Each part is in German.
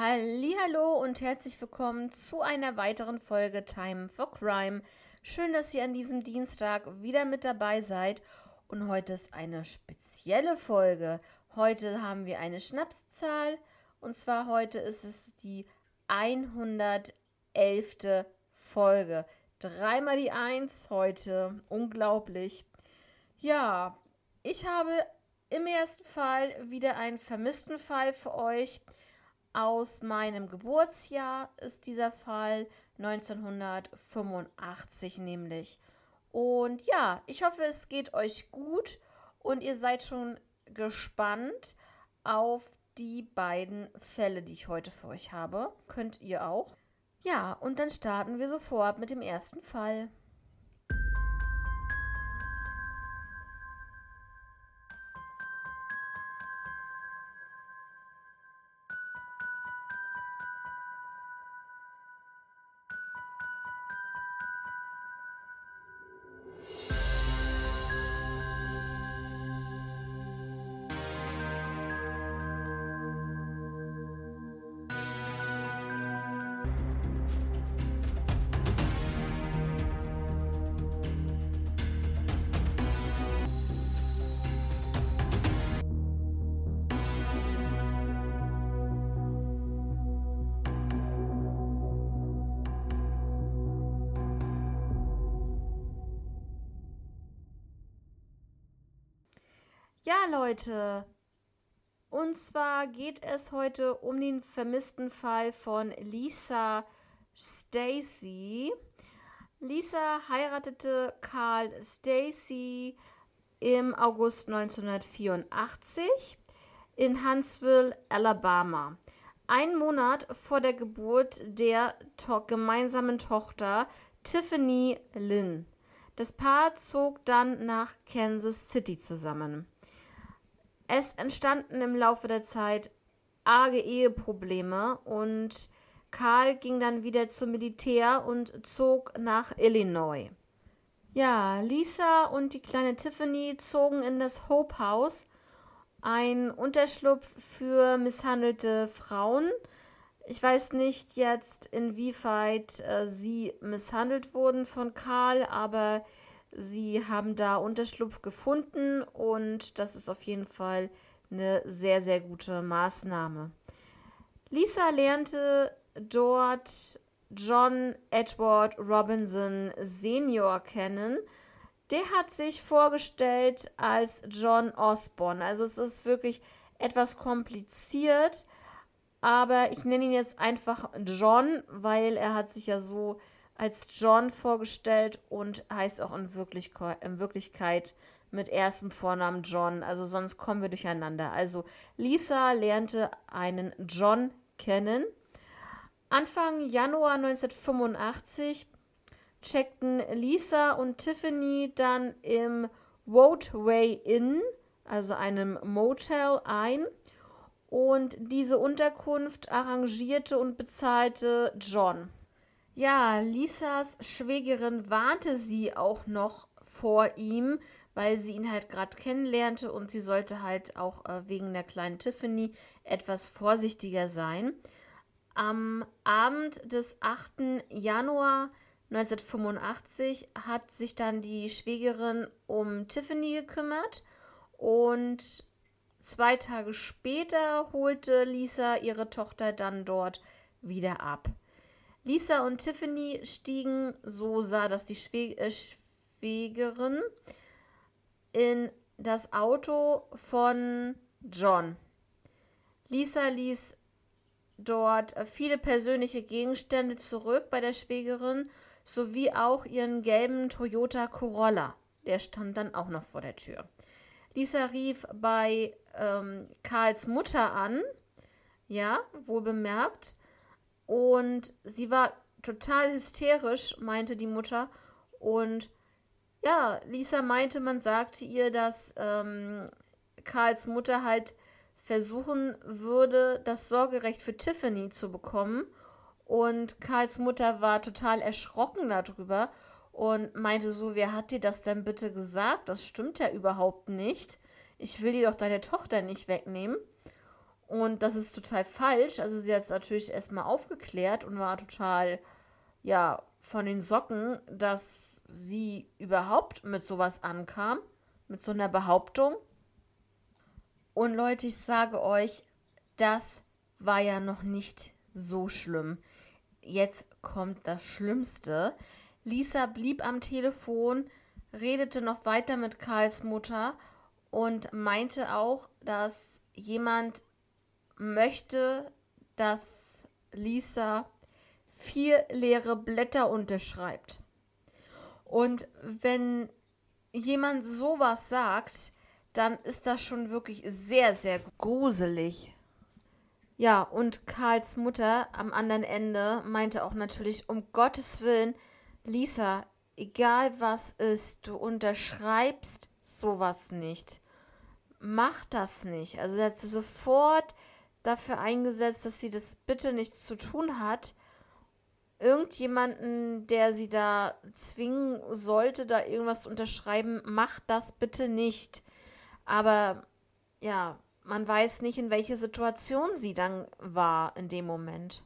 Hallo und herzlich willkommen zu einer weiteren Folge Time for Crime. Schön, dass ihr an diesem Dienstag wieder mit dabei seid und heute ist eine spezielle Folge. Heute haben wir eine Schnapszahl und zwar heute ist es die 111. Folge. Dreimal die Eins heute. Unglaublich. Ja, ich habe im ersten Fall wieder einen vermissten Fall für euch. Aus meinem Geburtsjahr ist dieser Fall 1985 nämlich. Und ja, ich hoffe, es geht euch gut und ihr seid schon gespannt auf die beiden Fälle, die ich heute für euch habe. Könnt ihr auch. Ja, und dann starten wir sofort mit dem ersten Fall. Ja, Leute. Und zwar geht es heute um den vermissten Fall von Lisa Stacy. Lisa heiratete Carl Stacy im August 1984 in Huntsville, Alabama. Ein Monat vor der Geburt der to gemeinsamen Tochter Tiffany Lynn. Das Paar zog dann nach Kansas City zusammen. Es entstanden im Laufe der Zeit arge Eheprobleme und Karl ging dann wieder zum Militär und zog nach Illinois. Ja, Lisa und die kleine Tiffany zogen in das Hope House, ein Unterschlupf für misshandelte Frauen. Ich weiß nicht jetzt, inwieweit äh, sie misshandelt wurden von Karl, aber Sie haben da Unterschlupf gefunden und das ist auf jeden Fall eine sehr, sehr gute Maßnahme. Lisa lernte dort John Edward Robinson Senior kennen. Der hat sich vorgestellt als John Osborne. Also es ist wirklich etwas kompliziert, aber ich nenne ihn jetzt einfach John, weil er hat sich ja so als John vorgestellt und heißt auch in, Wirklichkeit, in Wirklichkeit mit erstem Vornamen John. Also sonst kommen wir durcheinander. Also Lisa lernte einen John kennen. Anfang Januar 1985 checkten Lisa und Tiffany dann im Roadway Inn, also einem Motel, ein. Und diese Unterkunft arrangierte und bezahlte John. Ja, Lisas Schwägerin warnte sie auch noch vor ihm, weil sie ihn halt gerade kennenlernte und sie sollte halt auch äh, wegen der kleinen Tiffany etwas vorsichtiger sein. Am Abend des 8. Januar 1985 hat sich dann die Schwägerin um Tiffany gekümmert und zwei Tage später holte Lisa ihre Tochter dann dort wieder ab. Lisa und Tiffany stiegen, so sah das die äh, Schwägerin, in das Auto von John. Lisa ließ dort viele persönliche Gegenstände zurück bei der Schwägerin sowie auch ihren gelben Toyota Corolla. Der stand dann auch noch vor der Tür. Lisa rief bei ähm, Karls Mutter an, ja, wohl bemerkt, und sie war total hysterisch, meinte die Mutter. Und ja, Lisa meinte, man sagte ihr, dass ähm, Karls Mutter halt versuchen würde, das Sorgerecht für Tiffany zu bekommen. Und Karls Mutter war total erschrocken darüber und meinte so, wer hat dir das denn bitte gesagt? Das stimmt ja überhaupt nicht. Ich will dir doch deine Tochter nicht wegnehmen. Und das ist total falsch. Also sie hat es natürlich erstmal aufgeklärt und war total, ja, von den Socken, dass sie überhaupt mit sowas ankam, mit so einer Behauptung. Und Leute, ich sage euch, das war ja noch nicht so schlimm. Jetzt kommt das Schlimmste. Lisa blieb am Telefon, redete noch weiter mit Karls Mutter und meinte auch, dass jemand möchte, dass Lisa vier leere Blätter unterschreibt. Und wenn jemand sowas sagt, dann ist das schon wirklich sehr, sehr gruselig. Ja, und Karls Mutter am anderen Ende meinte auch natürlich, um Gottes Willen, Lisa, egal was ist, du unterschreibst sowas nicht. Mach das nicht. Also sie hat sofort dafür eingesetzt, dass sie das bitte nichts zu tun hat. Irgendjemanden, der sie da zwingen sollte, da irgendwas zu unterschreiben, macht das bitte nicht. Aber ja, man weiß nicht, in welche Situation sie dann war in dem Moment.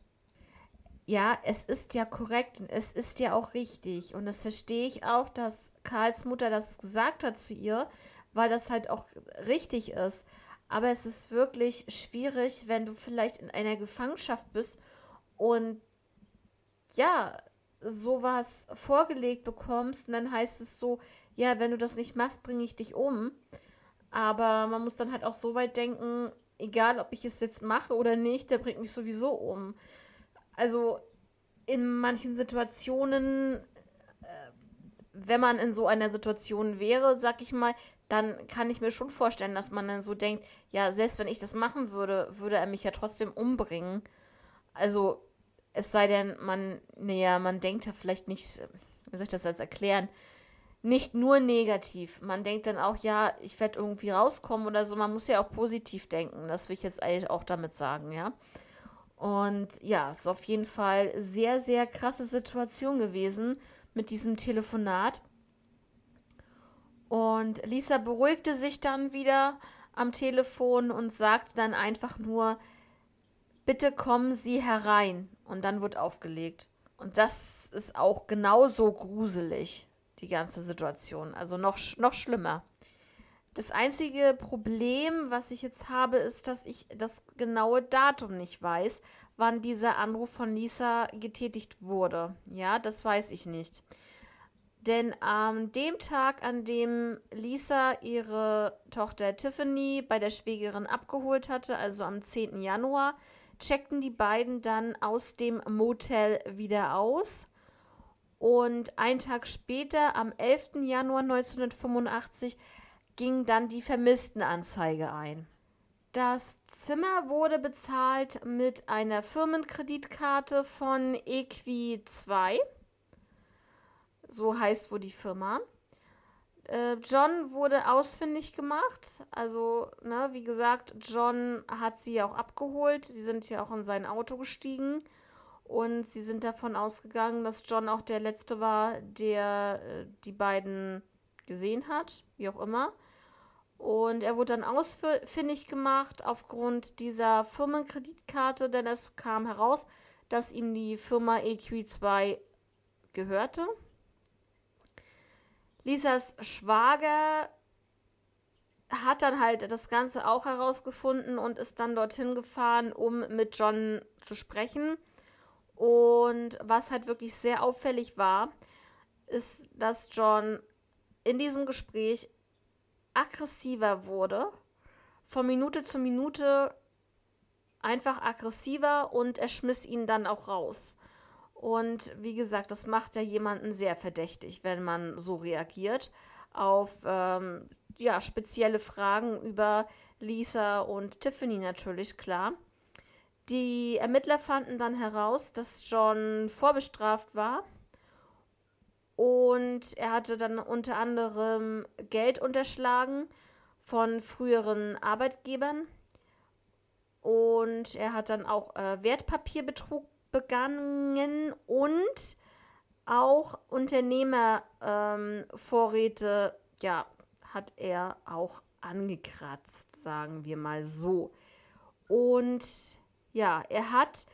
Ja, es ist ja korrekt und es ist ja auch richtig. Und das verstehe ich auch, dass Karls Mutter das gesagt hat zu ihr, weil das halt auch richtig ist. Aber es ist wirklich schwierig, wenn du vielleicht in einer Gefangenschaft bist und ja, sowas vorgelegt bekommst und dann heißt es so, ja, wenn du das nicht machst, bringe ich dich um. Aber man muss dann halt auch so weit denken, egal ob ich es jetzt mache oder nicht, der bringt mich sowieso um. Also in manchen Situationen, äh, wenn man in so einer Situation wäre, sag ich mal, dann kann ich mir schon vorstellen, dass man dann so denkt, ja, selbst wenn ich das machen würde, würde er mich ja trotzdem umbringen. Also es sei denn, man, naja, man denkt ja vielleicht nicht, wie soll ich das jetzt erklären, nicht nur negativ. Man denkt dann auch, ja, ich werde irgendwie rauskommen oder so. Man muss ja auch positiv denken. Das will ich jetzt eigentlich auch damit sagen, ja. Und ja, es ist auf jeden Fall sehr, sehr krasse Situation gewesen mit diesem Telefonat. Und Lisa beruhigte sich dann wieder am Telefon und sagte dann einfach nur, bitte kommen Sie herein. Und dann wird aufgelegt. Und das ist auch genauso gruselig die ganze Situation. Also noch, noch schlimmer. Das einzige Problem, was ich jetzt habe, ist, dass ich das genaue Datum nicht weiß, wann dieser Anruf von Lisa getätigt wurde. Ja, das weiß ich nicht. Denn an dem Tag, an dem Lisa ihre Tochter Tiffany bei der Schwägerin abgeholt hatte, also am 10. Januar, checkten die beiden dann aus dem Motel wieder aus und einen Tag später, am 11. Januar 1985, ging dann die Vermisstenanzeige ein. Das Zimmer wurde bezahlt mit einer Firmenkreditkarte von Equi 2. So heißt wohl die Firma. Äh, John wurde ausfindig gemacht. Also, ne, wie gesagt, John hat sie auch abgeholt. Sie sind ja auch in sein Auto gestiegen. Und sie sind davon ausgegangen, dass John auch der Letzte war, der äh, die beiden gesehen hat, wie auch immer. Und er wurde dann ausfindig gemacht aufgrund dieser Firmenkreditkarte, denn es kam heraus, dass ihm die Firma EQ2 gehörte. Lisas Schwager hat dann halt das Ganze auch herausgefunden und ist dann dorthin gefahren, um mit John zu sprechen. Und was halt wirklich sehr auffällig war, ist, dass John in diesem Gespräch aggressiver wurde. Von Minute zu Minute einfach aggressiver und er schmiss ihn dann auch raus. Und wie gesagt, das macht ja jemanden sehr verdächtig, wenn man so reagiert auf ähm, ja, spezielle Fragen über Lisa und Tiffany natürlich, klar. Die Ermittler fanden dann heraus, dass John vorbestraft war und er hatte dann unter anderem Geld unterschlagen von früheren Arbeitgebern und er hat dann auch äh, Wertpapierbetrug begangen und auch Unternehmervorräte, ähm, ja, hat er auch angekratzt, sagen wir mal so. Und ja, er hat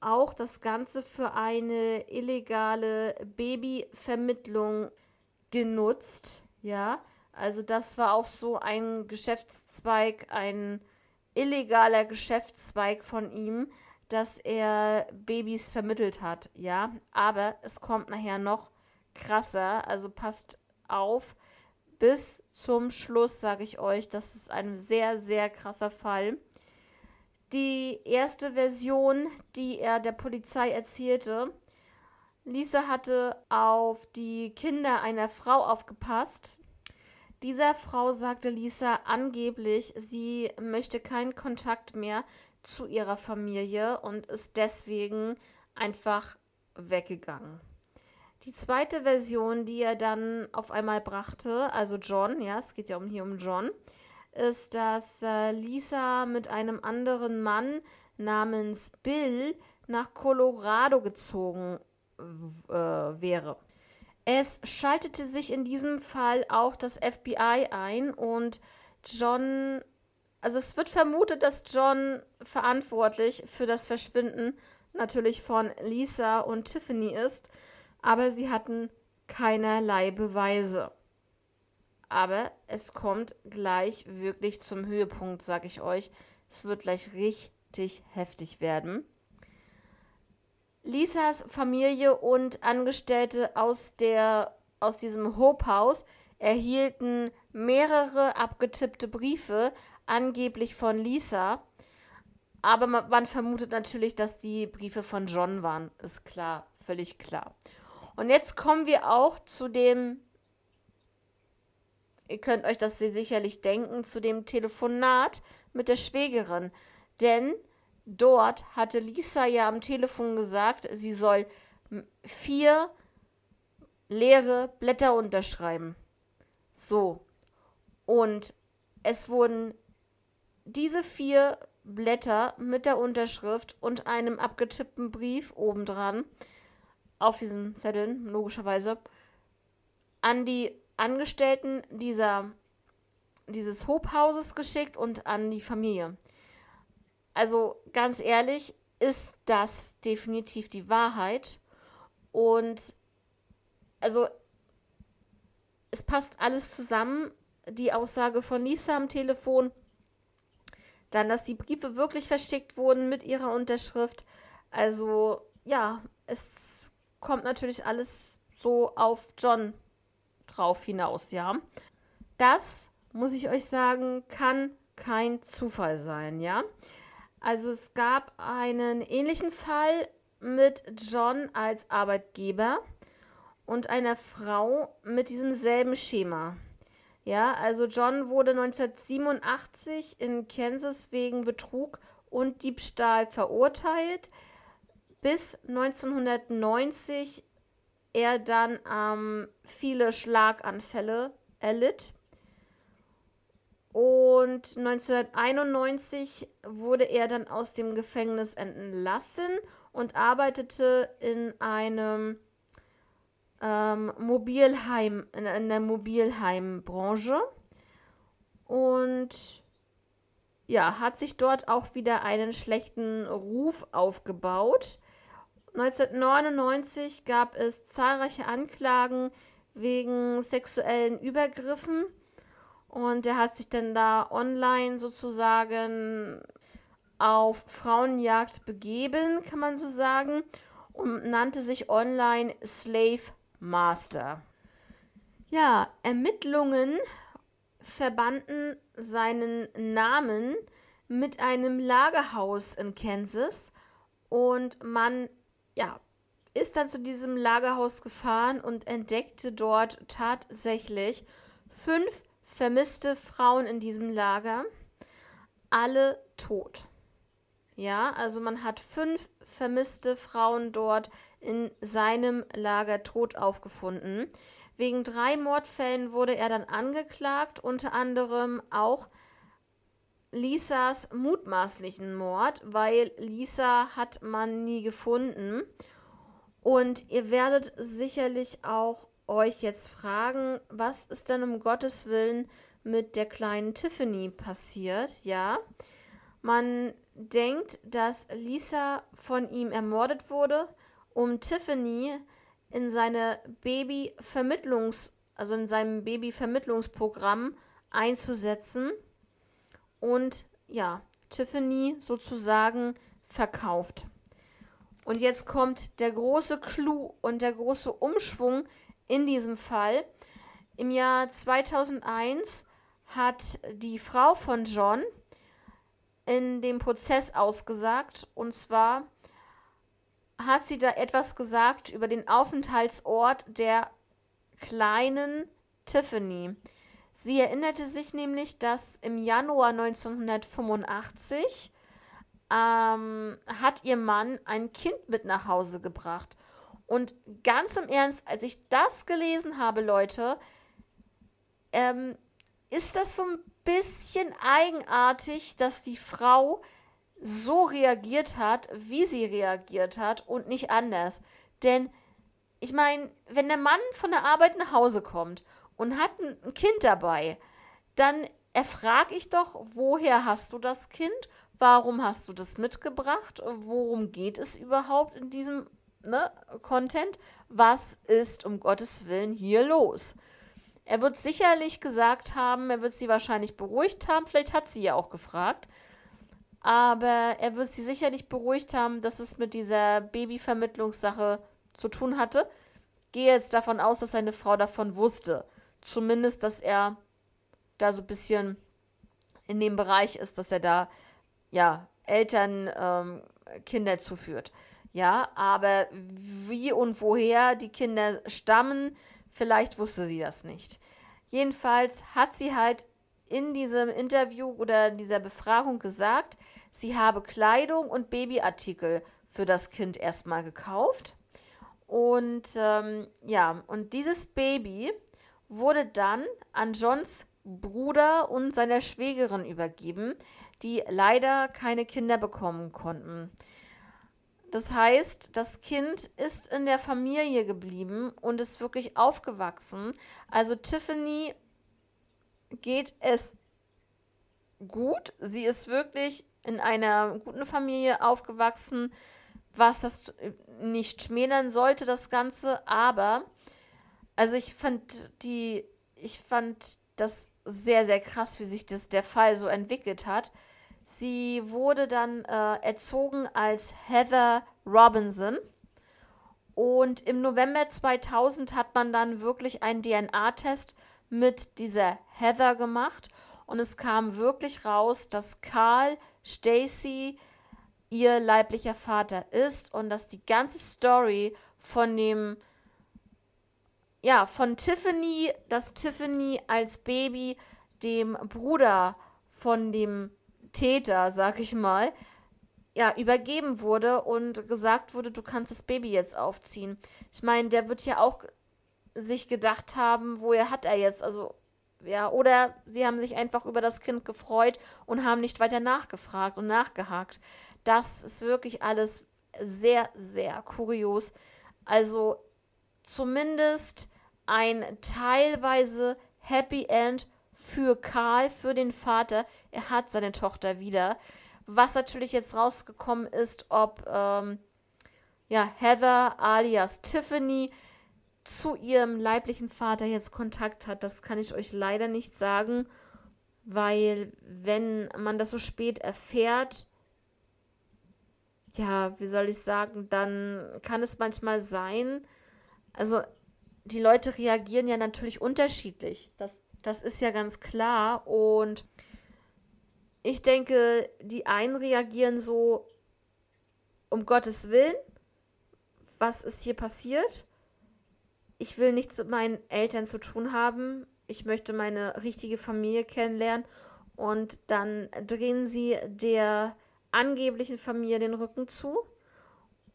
auch das Ganze für eine illegale Babyvermittlung genutzt. Ja, also das war auch so ein Geschäftszweig, ein illegaler Geschäftszweig von ihm, dass er Babys vermittelt hat. Ja, aber es kommt nachher noch krasser. Also passt auf. Bis zum Schluss sage ich euch, das ist ein sehr, sehr krasser Fall. Die erste Version, die er der Polizei erzählte, Lisa hatte auf die Kinder einer Frau aufgepasst. Dieser Frau sagte Lisa angeblich, sie möchte keinen Kontakt mehr zu ihrer Familie und ist deswegen einfach weggegangen. Die zweite Version, die er dann auf einmal brachte, also John, ja, es geht ja um, hier um John, ist, dass äh, Lisa mit einem anderen Mann namens Bill nach Colorado gezogen äh, wäre. Es schaltete sich in diesem Fall auch das FBI ein und John, also es wird vermutet, dass John verantwortlich für das Verschwinden natürlich von Lisa und Tiffany ist, aber sie hatten keinerlei Beweise. Aber es kommt gleich wirklich zum Höhepunkt, sag ich euch. Es wird gleich richtig heftig werden. Lisas Familie und Angestellte aus, der, aus diesem Hope House erhielten mehrere abgetippte Briefe, angeblich von Lisa. Aber man, vermutet natürlich, dass die Briefe von John waren. Ist klar, völlig klar. Und jetzt kommen wir auch zu dem ihr könnt euch das sicherlich denken, zu dem Telefonat mit der Schwägerin. Denn dort hatte Lisa ja am Telefon gesagt, sie soll vier leere Blätter unterschreiben. So. Und es wurden diese vier Blätter mit der Unterschrift und einem abgetippten Brief obendran auf diesen Zetteln, logischerweise, an die Angestellten dieser, dieses Hobhauses geschickt und an die Familie. Also ganz ehrlich, ist das definitiv die Wahrheit. Und also es passt alles zusammen. Die Aussage von Lisa am Telefon, dann, dass die Briefe wirklich verschickt wurden mit ihrer Unterschrift. Also ja, es kommt natürlich alles so auf John drauf hinaus, ja. Das, muss ich euch sagen, kann kein Zufall sein, ja. Also es gab einen ähnlichen Fall mit John als Arbeitgeber und einer Frau mit diesem selben Schema. Ja, also John wurde 1987 in Kansas wegen Betrug und Diebstahl verurteilt. Bis 1990 er dann ähm, viele Schlaganfälle erlitt. Und 1991 wurde er dann aus dem Gefängnis entlassen und arbeitete in einem ähm, Mobilheim, in, in der Mobilheimbranche. Und ja, hat sich dort auch wieder einen schlechten Ruf aufgebaut. 1999 gab es zahlreiche Anklagen wegen sexuellen Übergriffen und er hat sich dann da online sozusagen auf Frauenjagd begeben, kann man so sagen, und nannte sich online Slave Master. Ja, Ermittlungen verbanden seinen Namen mit einem Lagerhaus in Kansas und man ja, ist dann zu diesem Lagerhaus gefahren und entdeckte dort tatsächlich fünf vermisste Frauen in diesem Lager, alle tot. Ja, also man hat fünf vermisste Frauen dort in seinem Lager tot aufgefunden. Wegen drei Mordfällen wurde er dann angeklagt, unter anderem auch Lisas mutmaßlichen Mord, weil Lisa hat man nie gefunden. Und ihr werdet sicherlich auch euch jetzt fragen, was ist denn um Gottes Willen mit der kleinen Tiffany passiert? Ja, man denkt, dass Lisa von ihm ermordet wurde, um Tiffany in seine Babyvermittlungs, also in seinem Babyvermittlungsprogramm einzusetzen und ja, Tiffany sozusagen verkauft. Und jetzt kommt der große Clou und der große Umschwung in diesem Fall. Im Jahr 2001 hat die Frau von John in dem Prozess ausgesagt. Und zwar hat sie da etwas gesagt über den Aufenthaltsort der kleinen Tiffany. Sie erinnerte sich nämlich, dass im Januar 1985 ähm, hat ihr Mann ein Kind mit nach Hause gebracht. Und ganz im Ernst, als ich das gelesen habe, Leute, ähm, ist das so ein bisschen eigenartig, dass die Frau so reagiert hat, wie sie reagiert hat und nicht anders. Denn ich meine, wenn der Mann von der Arbeit nach Hause kommt und hat ein Kind dabei, dann erfrage ich doch, woher hast du das Kind? Warum hast du das mitgebracht? Worum geht es überhaupt in diesem ne, Content? Was ist um Gottes Willen hier los? Er wird sicherlich gesagt haben, er wird sie wahrscheinlich beruhigt haben, vielleicht hat sie ja auch gefragt, aber er wird sie sicherlich beruhigt haben, dass es mit dieser Babyvermittlungssache zu tun hatte. Gehe jetzt davon aus, dass seine Frau davon wusste. Zumindest, dass er da so ein bisschen in dem Bereich ist, dass er da ja Eltern ähm, Kinder zuführt. Ja, aber wie und woher die Kinder stammen, vielleicht wusste sie das nicht. Jedenfalls hat sie halt in diesem Interview oder dieser Befragung gesagt, sie habe Kleidung und Babyartikel für das Kind erstmal gekauft. Und ähm, ja, und dieses Baby wurde dann an Johns Bruder und seiner Schwägerin übergeben, die leider keine Kinder bekommen konnten. Das heißt, das Kind ist in der Familie geblieben und ist wirklich aufgewachsen. Also Tiffany geht es gut. Sie ist wirklich in einer guten Familie aufgewachsen, was das nicht schmälern sollte, das Ganze. Aber, also ich fand die, ich fand das sehr, sehr krass, wie sich das der Fall so entwickelt hat. Sie wurde dann äh, erzogen als Heather Robinson. Und im November 2000 hat man dann wirklich einen DNA-Test mit dieser Heather gemacht. Und es kam wirklich raus, dass Carl Stacy ihr leiblicher Vater ist und dass die ganze Story von dem, ja, von Tiffany, dass Tiffany als Baby dem Bruder von dem Täter, sag ich mal, ja, übergeben wurde und gesagt wurde, du kannst das Baby jetzt aufziehen. Ich meine, der wird ja auch sich gedacht haben, woher hat er jetzt, also ja, oder sie haben sich einfach über das Kind gefreut und haben nicht weiter nachgefragt und nachgehakt. Das ist wirklich alles sehr, sehr kurios. Also zumindest ein teilweise Happy End für Karl, für den Vater. Er hat seine Tochter wieder. Was natürlich jetzt rausgekommen ist, ob ähm, ja, Heather alias Tiffany zu ihrem leiblichen Vater jetzt Kontakt hat, das kann ich euch leider nicht sagen, weil wenn man das so spät erfährt, ja, wie soll ich sagen, dann kann es manchmal sein, also die Leute reagieren ja natürlich unterschiedlich. Das das ist ja ganz klar. Und ich denke, die einen reagieren so, um Gottes Willen, was ist hier passiert? Ich will nichts mit meinen Eltern zu tun haben. Ich möchte meine richtige Familie kennenlernen. Und dann drehen sie der angeblichen Familie den Rücken zu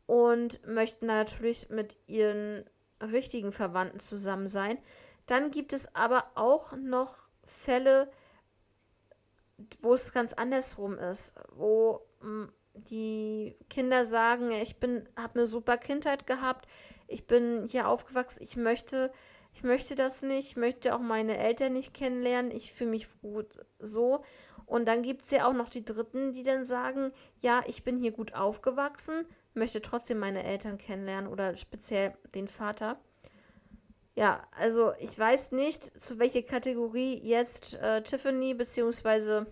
und möchten natürlich mit ihren richtigen Verwandten zusammen sein. Dann gibt es aber auch noch Fälle, wo es ganz andersrum ist, wo hm, die Kinder sagen, ich bin habe eine super Kindheit gehabt, ich bin hier aufgewachsen, ich möchte ich möchte das nicht, ich möchte auch meine Eltern nicht kennenlernen, ich fühle mich gut so Und dann gibt es ja auch noch die Dritten, die dann sagen, ja, ich bin hier gut aufgewachsen, möchte trotzdem meine Eltern kennenlernen oder speziell den Vater. Ja, also ich weiß nicht, zu welcher Kategorie jetzt äh, Tiffany bzw.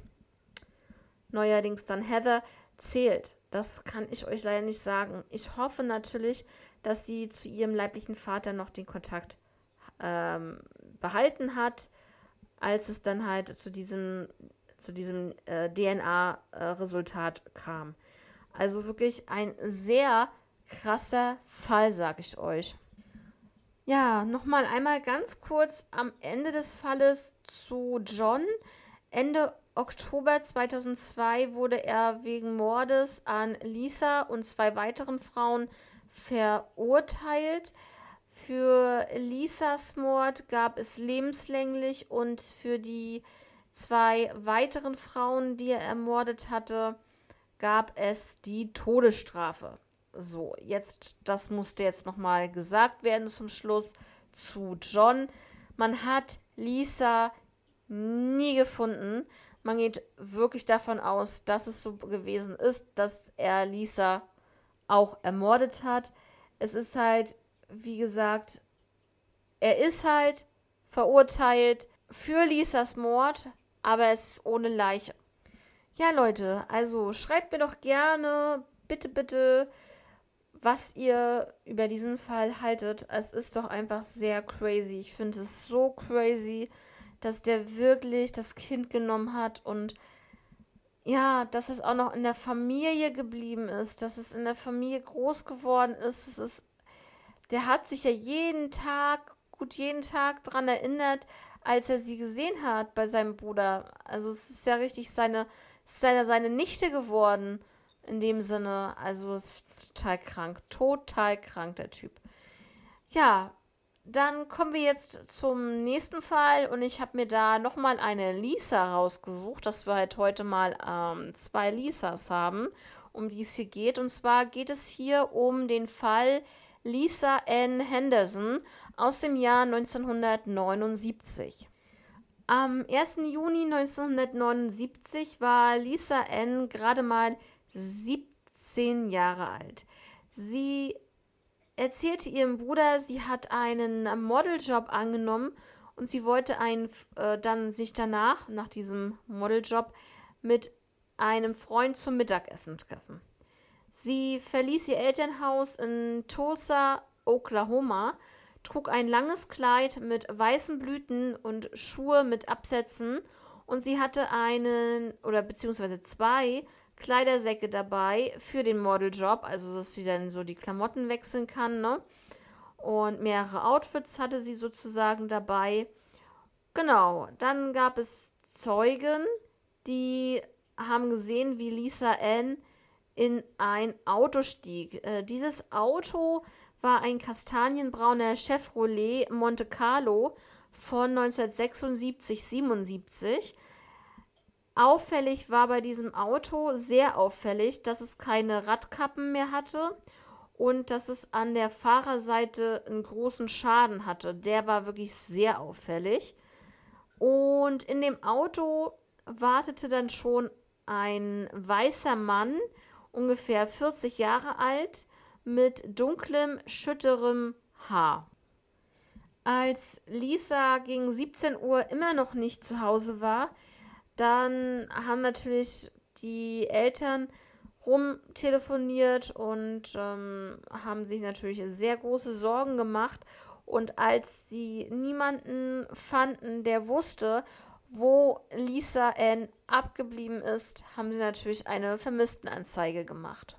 neuerdings dann Heather zählt. Das kann ich euch leider nicht sagen. Ich hoffe natürlich, dass sie zu ihrem leiblichen Vater noch den Kontakt ähm, behalten hat, als es dann halt zu diesem, zu diesem äh, DNA-Resultat äh, kam. Also wirklich ein sehr krasser Fall, sag ich euch. Ja, nochmal einmal ganz kurz am Ende des Falles zu John. Ende Oktober 2002 wurde er wegen Mordes an Lisa und zwei weiteren Frauen verurteilt. Für Lisas Mord gab es lebenslänglich und für die zwei weiteren Frauen, die er ermordet hatte, gab es die Todesstrafe. So, jetzt, das musste jetzt nochmal gesagt werden zum Schluss zu John. Man hat Lisa nie gefunden. Man geht wirklich davon aus, dass es so gewesen ist, dass er Lisa auch ermordet hat. Es ist halt, wie gesagt, er ist halt verurteilt für Lisas Mord, aber es ist ohne Leiche. Ja, Leute, also schreibt mir doch gerne, bitte, bitte, was ihr über diesen Fall haltet. Es ist doch einfach sehr crazy. Ich finde es so crazy, dass der wirklich das Kind genommen hat und ja, dass es auch noch in der Familie geblieben ist, dass es in der Familie groß geworden ist. Es ist der hat sich ja jeden Tag, gut jeden Tag daran erinnert, als er sie gesehen hat bei seinem Bruder. Also es ist ja richtig seine, seine, seine Nichte geworden in dem Sinne. Also es ist total krank, total krank der Typ. Ja, dann kommen wir jetzt zum nächsten Fall und ich habe mir da nochmal eine Lisa rausgesucht, dass wir halt heute mal ähm, zwei Lisas haben, um die es hier geht. Und zwar geht es hier um den Fall Lisa Ann Henderson aus dem Jahr 1979. Am 1. Juni 1979 war Lisa Ann gerade mal 17 Jahre alt. Sie erzählte ihrem Bruder, sie hat einen Modeljob angenommen und sie wollte einen, äh, dann sich danach, nach diesem Modeljob, mit einem Freund zum Mittagessen treffen. Sie verließ ihr Elternhaus in Tulsa, Oklahoma, trug ein langes Kleid mit weißen Blüten und Schuhe mit Absätzen und sie hatte einen oder beziehungsweise zwei Kleidersäcke dabei für den Modeljob, also dass sie dann so die Klamotten wechseln kann, ne? Und mehrere Outfits hatte sie sozusagen dabei. Genau, dann gab es Zeugen, die haben gesehen, wie Lisa Ann in ein Auto stieg. Äh, dieses Auto war ein kastanienbrauner Chevrolet Monte Carlo von 1976-77 Auffällig war bei diesem Auto, sehr auffällig, dass es keine Radkappen mehr hatte und dass es an der Fahrerseite einen großen Schaden hatte. Der war wirklich sehr auffällig. Und in dem Auto wartete dann schon ein weißer Mann, ungefähr 40 Jahre alt, mit dunklem, schütterem Haar. Als Lisa gegen 17 Uhr immer noch nicht zu Hause war, dann haben natürlich die Eltern rumtelefoniert und ähm, haben sich natürlich sehr große Sorgen gemacht. Und als sie niemanden fanden, der wusste, wo Lisa Ann abgeblieben ist, haben sie natürlich eine Vermisstenanzeige gemacht.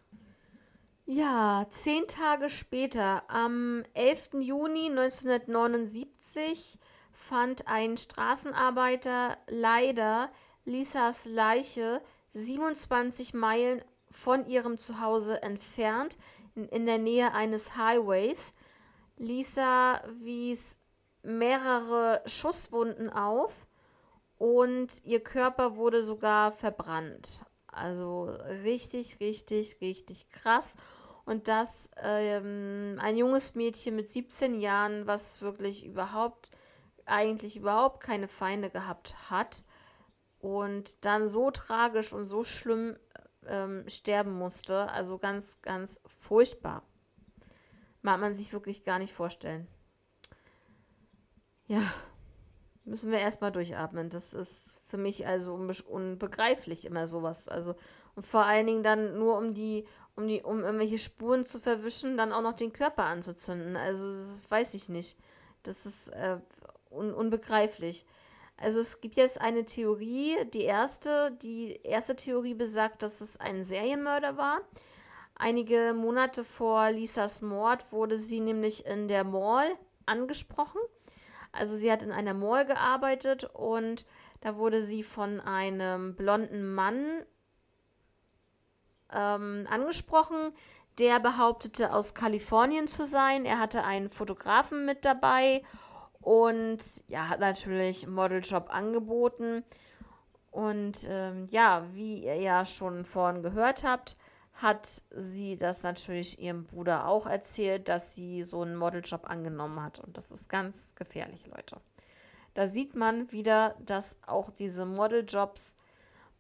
Ja, zehn Tage später, am 11. Juni 1979, fand ein Straßenarbeiter leider Lisas Leiche 27 Meilen von ihrem Zuhause entfernt, in, in der Nähe eines Highways. Lisa wies mehrere Schusswunden auf und ihr Körper wurde sogar verbrannt. Also richtig, richtig, richtig krass. Und das ähm, ein junges Mädchen mit 17 Jahren, was wirklich überhaupt, eigentlich überhaupt keine Feinde gehabt hat und dann so tragisch und so schlimm ähm, sterben musste. Also ganz, ganz furchtbar. Mag man sich wirklich gar nicht vorstellen. Ja, müssen wir erstmal durchatmen. Das ist für mich also unbegreiflich immer sowas. Also und vor allen Dingen dann nur um die um die um irgendwelche Spuren zu verwischen, dann auch noch den Körper anzuzünden. Also weiß ich nicht. Das ist äh, un unbegreiflich. Also es gibt jetzt eine Theorie, die erste, die erste Theorie besagt, dass es ein Serienmörder war. Einige Monate vor Lisas Mord wurde sie nämlich in der Mall angesprochen. Also sie hat in einer Mall gearbeitet und da wurde sie von einem blonden Mann ähm, angesprochen, der behauptete, aus Kalifornien zu sein. Er hatte einen Fotografen mit dabei und ja, hat natürlich Modeljob angeboten. Und ähm, ja, wie ihr ja schon vorhin gehört habt, hat sie das natürlich ihrem Bruder auch erzählt, dass sie so einen Modeljob angenommen hat. Und das ist ganz gefährlich, Leute. Da sieht man wieder, dass auch diese Modeljobs,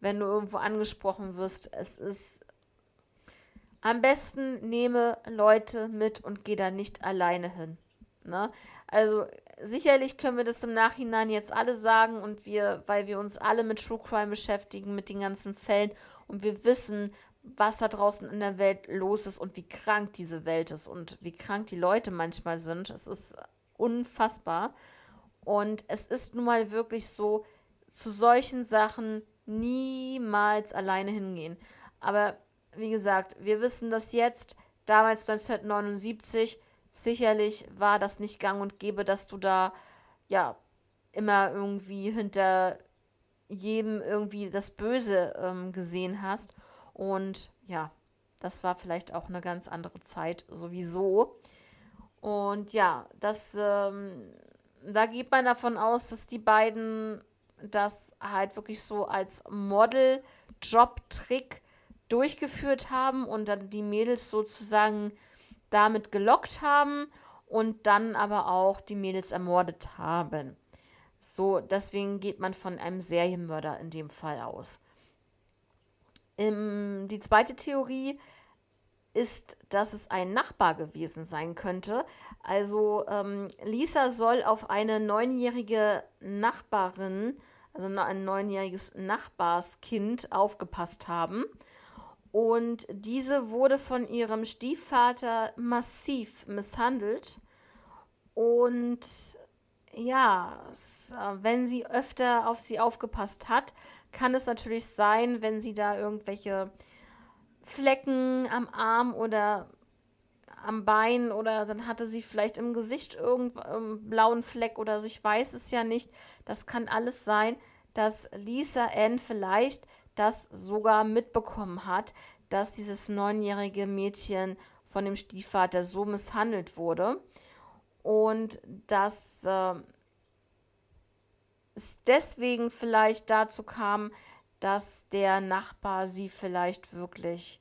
wenn du irgendwo angesprochen wirst, es ist am besten nehme Leute mit und geh da nicht alleine hin. Ne? Also sicherlich können wir das im Nachhinein jetzt alle sagen und wir, weil wir uns alle mit True Crime beschäftigen, mit den ganzen Fällen und wir wissen, was da draußen in der Welt los ist und wie krank diese Welt ist und wie krank die Leute manchmal sind. Es ist unfassbar. Und es ist nun mal wirklich so, zu solchen Sachen niemals alleine hingehen. Aber wie gesagt, wir wissen das jetzt, damals 1979, sicherlich war das nicht gang und gäbe, dass du da, ja, immer irgendwie hinter jedem irgendwie das Böse ähm, gesehen hast. Und ja, das war vielleicht auch eine ganz andere Zeit sowieso. Und ja, das, ähm, da geht man davon aus, dass die beiden das halt wirklich so als Model-Job-Trick durchgeführt haben und dann die Mädels sozusagen damit gelockt haben und dann aber auch die Mädels ermordet haben. So, deswegen geht man von einem Serienmörder in dem Fall aus. Im, die zweite Theorie ist, dass es ein Nachbar gewesen sein könnte. Also ähm, Lisa soll auf eine neunjährige Nachbarin, also ein neunjähriges Nachbarskind aufgepasst haben. Und diese wurde von ihrem Stiefvater massiv misshandelt. Und ja, wenn sie öfter auf sie aufgepasst hat, kann es natürlich sein, wenn sie da irgendwelche Flecken am Arm oder am Bein oder dann hatte sie vielleicht im Gesicht irgendeinen blauen Fleck oder so, ich weiß es ja nicht. Das kann alles sein, dass Lisa Ann vielleicht das sogar mitbekommen hat, dass dieses neunjährige Mädchen von dem Stiefvater so misshandelt wurde und dass äh, es deswegen vielleicht dazu kam, dass der Nachbar sie vielleicht wirklich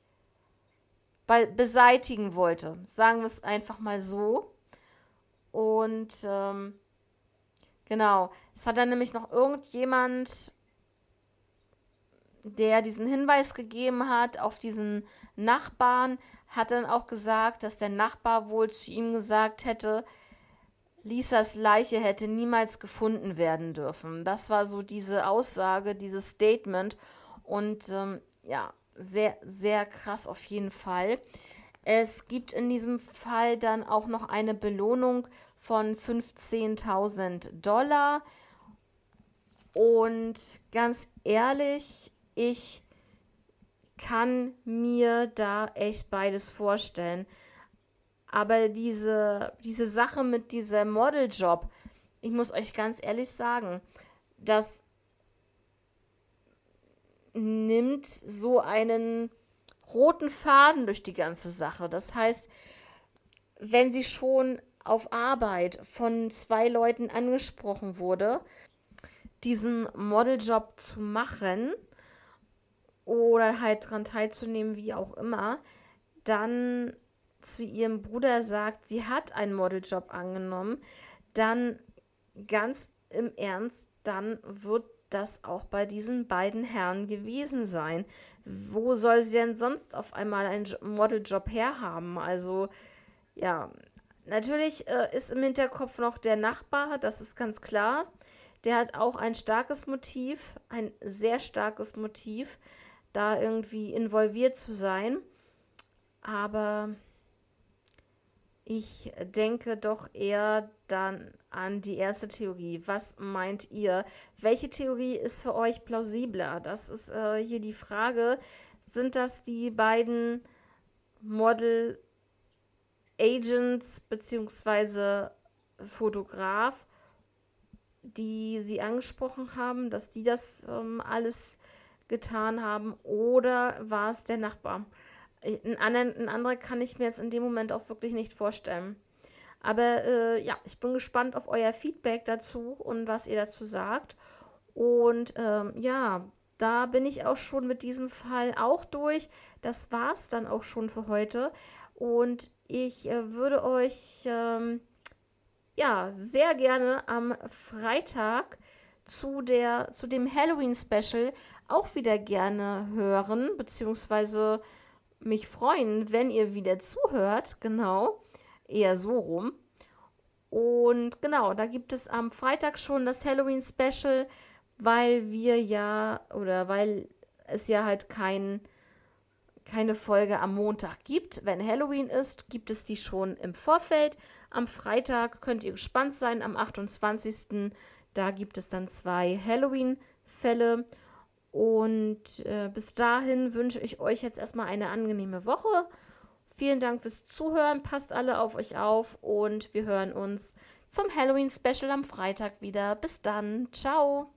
beseitigen wollte. Sagen wir es einfach mal so. Und ähm, genau, es hat dann nämlich noch irgendjemand der diesen Hinweis gegeben hat auf diesen Nachbarn, hat dann auch gesagt, dass der Nachbar wohl zu ihm gesagt hätte, Lisas Leiche hätte niemals gefunden werden dürfen. Das war so diese Aussage, dieses Statement. Und ähm, ja, sehr, sehr krass auf jeden Fall. Es gibt in diesem Fall dann auch noch eine Belohnung von 15.000 Dollar. Und ganz ehrlich, ich kann mir da echt beides vorstellen. Aber diese, diese Sache mit diesem Modeljob, ich muss euch ganz ehrlich sagen, das nimmt so einen roten Faden durch die ganze Sache. Das heißt, wenn sie schon auf Arbeit von zwei Leuten angesprochen wurde, diesen Modeljob zu machen, oder halt daran teilzunehmen, wie auch immer, dann zu ihrem Bruder sagt, sie hat einen Modeljob angenommen, dann ganz im Ernst, dann wird das auch bei diesen beiden Herren gewesen sein. Wo soll sie denn sonst auf einmal einen Modeljob herhaben? Also, ja, natürlich äh, ist im Hinterkopf noch der Nachbar, das ist ganz klar. Der hat auch ein starkes Motiv, ein sehr starkes Motiv, da irgendwie involviert zu sein. Aber ich denke doch eher dann an die erste Theorie. Was meint ihr? Welche Theorie ist für euch plausibler? Das ist äh, hier die Frage. Sind das die beiden Model Agents bzw. Fotograf, die sie angesprochen haben, dass die das ähm, alles getan haben? Oder war es der Nachbar? Einen, anderen, einen anderen kann ich mir jetzt in dem Moment auch wirklich nicht vorstellen. Aber äh, ja, ich bin gespannt auf euer Feedback dazu und was ihr dazu sagt. Und ähm, ja, da bin ich auch schon mit diesem Fall auch durch. Das war es dann auch schon für heute. Und ich äh, würde euch ähm, ja sehr gerne am Freitag zu, der, zu dem Halloween-Special auch wieder gerne hören, beziehungsweise mich freuen, wenn ihr wieder zuhört. Genau, eher so rum. Und genau, da gibt es am Freitag schon das Halloween-Special, weil wir ja, oder weil es ja halt kein, keine Folge am Montag gibt. Wenn Halloween ist, gibt es die schon im Vorfeld. Am Freitag könnt ihr gespannt sein, am 28. Da gibt es dann zwei Halloween-Fälle. Und äh, bis dahin wünsche ich euch jetzt erstmal eine angenehme Woche. Vielen Dank fürs Zuhören. Passt alle auf euch auf und wir hören uns zum Halloween-Special am Freitag wieder. Bis dann. Ciao.